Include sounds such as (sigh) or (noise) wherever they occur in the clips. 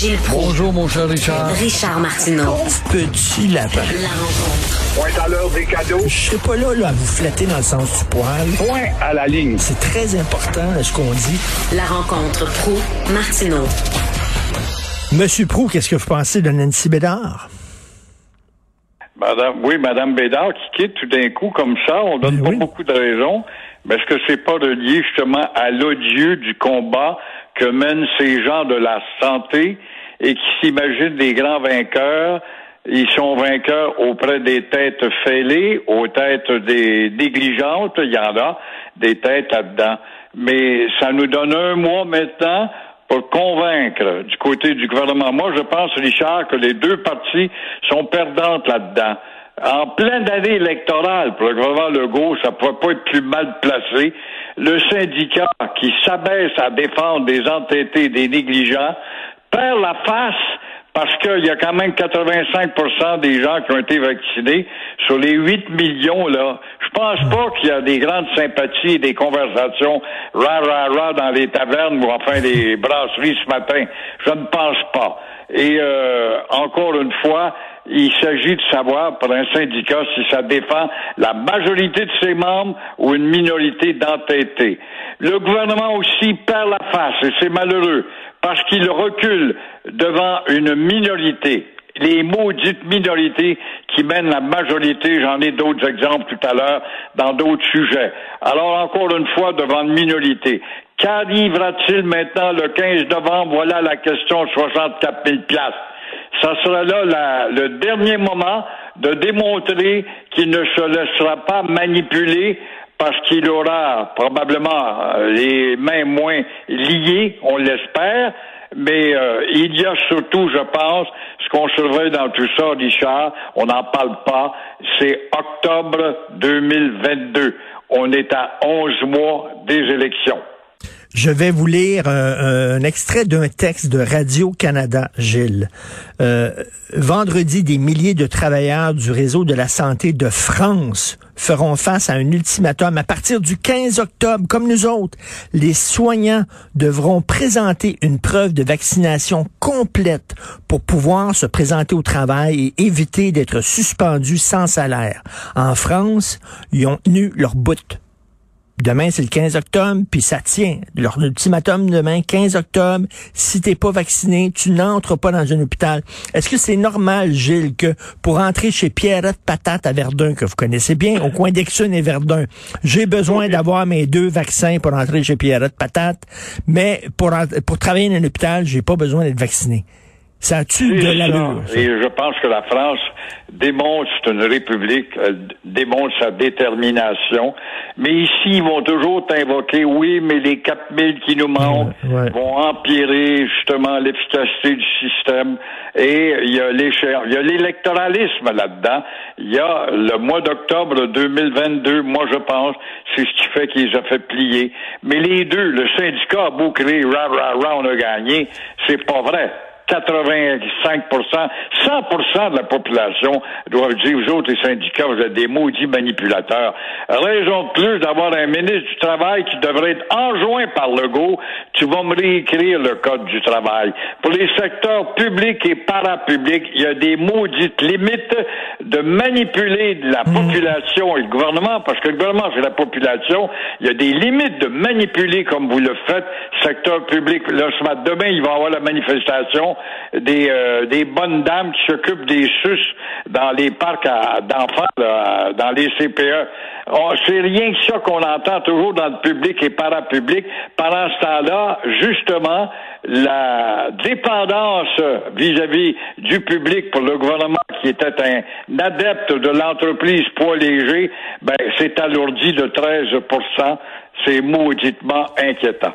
Gilles Proulx. Bonjour, mon cher Richard. Richard Martineau. Petit lapin. La rencontre. Point à l'heure des cadeaux. Je serai pas là, là à vous flatter dans le sens du poil. Point à la ligne. C'est très important ce qu'on dit. La rencontre pro martineau Monsieur Prou, qu'est-ce que vous pensez de Nancy Bédard? Madame, oui, Madame Bédard qui quitte tout d'un coup comme ça, on donne Ben pas oui. beaucoup de raisons, mais est-ce que c'est pas relié justement à l'odieux du combat que mènent ces gens de la santé et qui s'imaginent des grands vainqueurs? Ils sont vainqueurs auprès des têtes fêlées, aux têtes des négligentes, il y en a des têtes là-dedans. Mais ça nous donne un mois maintenant pour convaincre du côté du gouvernement. Moi, je pense, Richard, que les deux partis sont perdantes là-dedans. En pleine année électorale, pour le gouvernement Legault, ça ne pourrait pas être plus mal placé. Le syndicat qui s'abaisse à défendre des entêtés, des négligents, perd la face parce qu'il y a quand même 85% des gens qui ont été vaccinés sur les 8 millions là. Je pense pas qu'il y a des grandes sympathies et des conversations ra ra ra dans les tavernes ou enfin les brasseries ce matin. Je ne pense pas. Et euh, encore une fois, il s'agit de savoir pour un syndicat si ça défend la majorité de ses membres ou une minorité d'entêtés. Le gouvernement aussi perd la face et c'est malheureux parce qu'il recule devant une minorité. Les maudites minorités qui mènent la majorité, j'en ai d'autres exemples tout à l'heure dans d'autres sujets. Alors encore une fois, devant une minorité. Qu'arrivera-t-il maintenant le 15 novembre? Voilà la question 64 000 places. Ça sera là le dernier moment de démontrer qu'il ne se laissera pas manipuler parce qu'il aura probablement euh, les mains moins liées, on l'espère, mais euh, il y a surtout, je pense, ce qu'on surveille dans tout ça, Richard, on n'en parle pas, c'est octobre 2022. On est à 11 mois des élections. Je vais vous lire euh, un extrait d'un texte de Radio-Canada, Gilles. Euh, vendredi, des milliers de travailleurs du réseau de la santé de France feront face à un ultimatum. À partir du 15 octobre, comme nous autres, les soignants devront présenter une preuve de vaccination complète pour pouvoir se présenter au travail et éviter d'être suspendus sans salaire. En France, ils ont tenu leur bout. Demain, c'est le 15 octobre, puis ça tient. Leur ultimatum demain, 15 octobre, si t'es pas vacciné, tu n'entres pas dans un hôpital. Est-ce que c'est normal, Gilles, que pour entrer chez Pierrette Patate à Verdun, que vous connaissez bien, au coin d'Exune et Verdun, j'ai besoin d'avoir mes deux vaccins pour entrer chez Pierrette Patate, mais pour, pour travailler dans un hôpital, j'ai pas besoin d'être vacciné. Ça a-tu de l'allure? Et je pense que la France démontre, c'est une république, elle démontre sa détermination. Mais ici, ils vont toujours t'invoquer, oui, mais les 4000 qui nous manquent Ouais, vont empirer justement l'efficacité du système. Et il y a il y a l'électoralisme là-dedans. Il y a le mois d'octobre 2022, moi je pense, c'est ce qui fait qu'ils ont fait plier. Mais les deux, le syndicat a beau crier, ra, ra, ra, on a gagné, c'est pas vrai. 85% 100% de la population doivent dire, vous autres, les syndicats, vous êtes des maudits manipulateurs. Raison de plus d'avoir un ministre du Travail qui devrait être enjoint par Legault. Tu vas me réécrire le Code du travail. Pour les secteurs publics et parapublics, il y a des maudites limites de manipuler la population et le gouvernement, parce que le gouvernement, c'est la population. Il y a des limites de manipuler comme vous le faites, secteur public. Là, ce matin, demain, il va y avoir la manifestation des, euh, des bonnes dames qui s'occupent des sus dans les parcs d'enfants, dans les CPE. On- C'est rien que ça qu'on entend toujours dans le public et parapublic. Pendant ce temps-là, justement, la dépendance vis-à-vis du public pour le gouvernement qui était un adepte de l'entreprise poids léger, ben, c'est alourdi de 13% C'est mauditement inquiétant.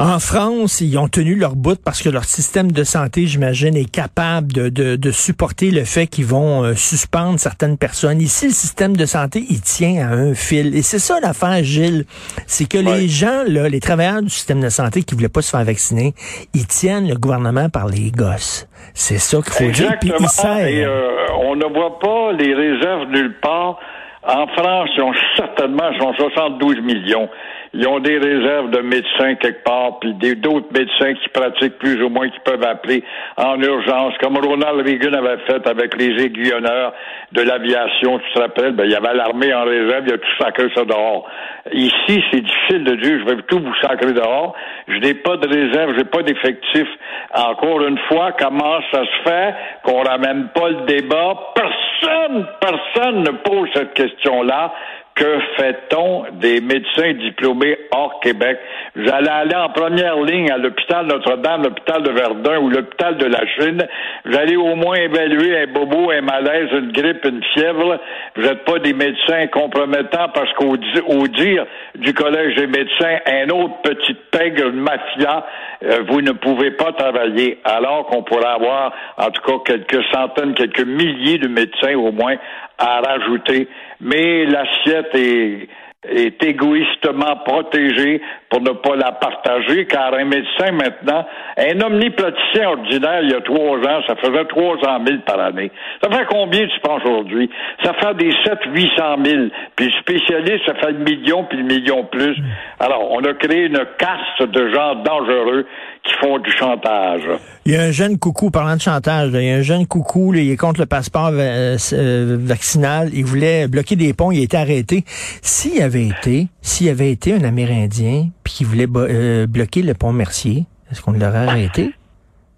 En France, ils ont tenu leur bout parce que leur système de santé, j'imagine, est capable de, de, de supporter le fait qu'ils vont euh, suspendre certaines personnes. Ici, le système de santé, il tient à un fil. Et c'est ça l'affaire, Gilles. C'est que Ouais. les gens, là, les travailleurs du système de santé qui voulaient pas se faire vacciner, ils tiennent le gouvernement par les gosses. C'est ça qu'il faut dire. Puis ils. Et euh, on ne voit pas les réserves nulle part. En France, ils ont certainement, ils sont 72 millions. Ils ont des réserves de médecins quelque part, puis d'autres médecins qui pratiquent plus ou moins, qui peuvent appeler en urgence, comme Ronald Reagan avait fait avec les aiguillonneurs de l'aviation, tu te rappelles, ben, il y avait l'armée en réserve, il a tout sacré ça dehors. Ici, c'est difficile de dire, je vais tout vous sacrer dehors. Je n'ai pas de réserve, j'ai pas d'effectif. Encore une fois, comment ça se fait qu'on ramène pas le débat? Personne, personne ne pose cette question-là. Que fait-on des médecins diplômés hors Québec? Allez aller en première ligne à l'hôpital Notre-Dame, l'hôpital de Verdun ou l'hôpital de la Chine. Allez au moins évaluer un bobo, un malaise, une grippe, une fièvre. Vous n'êtes pas des médecins compromettants parce qu'au au dire du Collège des médecins, un autre petit pègre, une mafia, euh, vous ne pouvez pas travailler. Alors qu'on pourrait avoir, en tout cas, quelques centaines, quelques milliers de médecins au moins à rajouter. Mais l'assiette est, est égoïstement protégée pour ne pas la partager, car un médecin maintenant, un omnipraticien ordinaire, il y a trois ans, ça faisait 300 000 par année. Ça fait combien, tu penses, aujourd'hui? Ça fait des 7 800 000. Puis le spécialiste, ça fait le million, puis le million plus. Alors, on a créé une caste de gens dangereux qui font du chantage. Il y a un jeune coucou, parlant de chantage, là, il y a un jeune coucou, là, il est contre le passeport euh, euh, vaccinal, il voulait bloquer des ponts, il a été arrêté. S'il avait été, s'il avait été un Amérindien, puis qu'il voulait euh, bloquer le pont Mercier, est-ce qu'on l'aurait arrêté?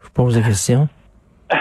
Je vous pose la question. (laughs)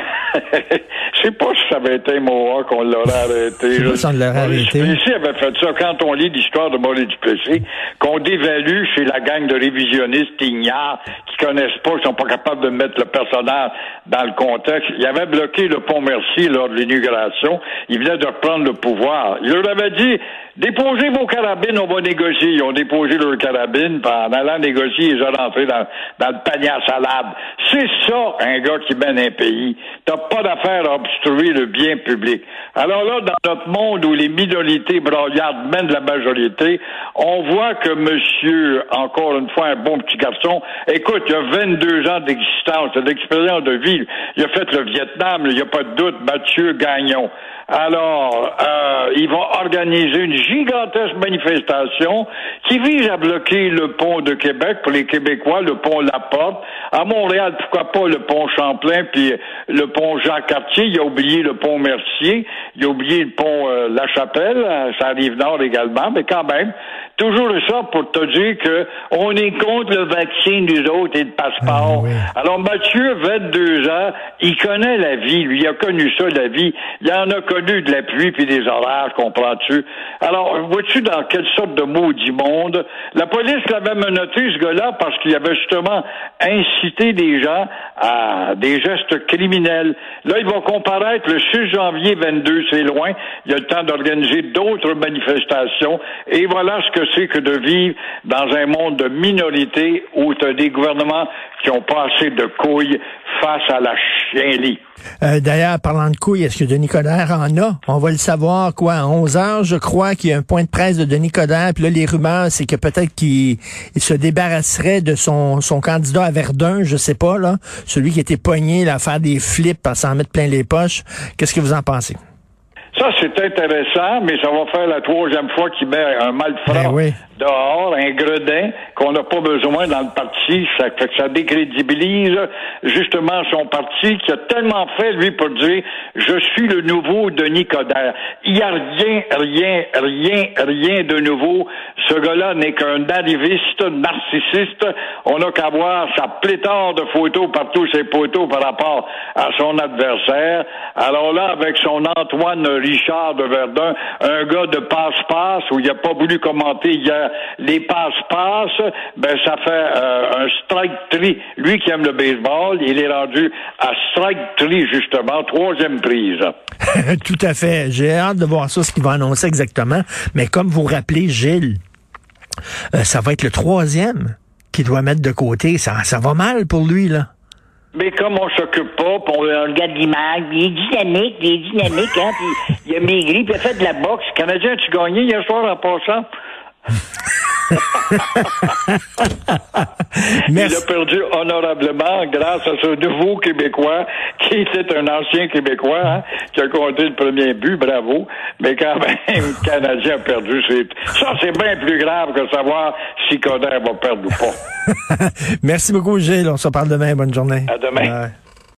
Je sais pas ça avait été un Mohawk qu'on l'aurait arrêté. Je sais pas si on l'aurait arrêté. Duplessis avait fait ça quand on lit l'histoire de Maurice Duplessis, qu'on dévalue chez la gang de révisionnistes ignares qui connaissent pas, qui sont pas capables de mettre le personnage dans le contexte. Il avait bloqué le pont Mercier lors de l'inauguration. Il venait de reprendre le pouvoir. Il leur avait dit, déposez vos carabines, on va négocier. Ils ont déposé leurs carabines, puis en allant négocier, ils ont rentré dans, dans le panier à salade. C'est ça, un gars qui mène un pays. T'as pas d'affaire à obstruer le bien public. Alors là, dans notre monde où les minorités broyardes mènent la majorité, on voit que monsieur, encore une fois, un bon petit garçon, écoute, il a 22 ans d'existence, d'expérience de vie. Il a fait le Vietnam, il n'y a pas de doute, Mathieu Gagnon. Alors, euh, il va organiser une gigantesque manifestation qui vise à bloquer le pont de Québec pour les Québécois, le pont Laporte. À Montréal, pourquoi pas le pont Champlain, puis le pont Jean-Cartier. Il a oublié le pont Mercier. Il a oublié le pont euh, La Chapelle. Ça arrive nord également, mais quand même. Toujours ça pour te dire que on est contre le vaccin des autres et le passeport. Ah, oui. Alors Mathieu, 22 ans, il connaît la vie, lui, il a connu ça, la vie. Il en a connu de la pluie puis des orages, comprends-tu? Alors, vois-tu dans quelle sorte de maudit monde? La police l'avait menotté, ce gars-là, parce qu'il avait justement incité des gens à des gestes criminels. Là, il va comparaître le 6 janvier 22, c'est loin. Il y a le temps d'organiser d'autres manifestations. Et voilà ce que c'est que de vivre dans un monde de minorité où tu des gouvernements qui ont pas assez de couilles face à la chienlit. Euh, D'ailleurs, parlant de couilles, est-ce que Denis Coderre en a? On va le savoir, quoi, à 11 heures, je crois qu'il y a un point de presse de Denis Coderre. Puis là, les rumeurs, c'est que peut-être qu'il il se débarrasserait de son, son candidat à Verdun, je sais pas, là. Celui qui était pogné là, à faire des flips, à s'en mettre plein les poches. Qu'est-ce que vous en pensez? Ça, c'est intéressant, mais ça va faire la troisième fois qu'il met un malfrat Ben oui. Dehors, un gredin qu'on n'a pas besoin dans le parti. Ça ça décrédibilise justement son parti qui a tellement fait, lui, pour dire je suis le nouveau Denis Coderre. Il n'y a rien, rien, rien, rien de nouveau. Ce gars-là n'est qu'un arriviste narcissiste. On n'a qu'à voir sa pléthore de photos partout ses poteaux par rapport à son adversaire. Alors là, avec son Antoine Richard de Verdun, un gars de passe-passe où il n'a pas voulu commenter hier les passe-passe, ben ça fait euh, un strike tree. Lui qui aime le baseball, il est rendu à strike tree justement, troisième prise. (laughs) Tout à fait. J'ai hâte de voir ça, ce qu'il va annoncer exactement. Mais comme vous rappelez, Gilles, euh, ça va être le troisième. qu'il doit mettre de côté. Ça, ça va mal pour lui, là. Mais comme on s'occupe pas, puis on regarde l'image, il est dynamique, il est dynamique, hein, puis (laughs) il a maigri, puis il a fait de la boxe. Canadien, tu gagné hier soir en passant? (laughs) Il a perdu honorablement grâce à ce nouveau Québécois qui était un ancien Québécois hein, qui a compté le premier but, bravo. Mais quand même, (laughs) le Canadien a perdu. Ça, c'est bien plus grave que savoir si Coder va perdre ou pas. (laughs) Merci beaucoup, Gilles. On se parle demain. Bonne journée. À demain. Bye.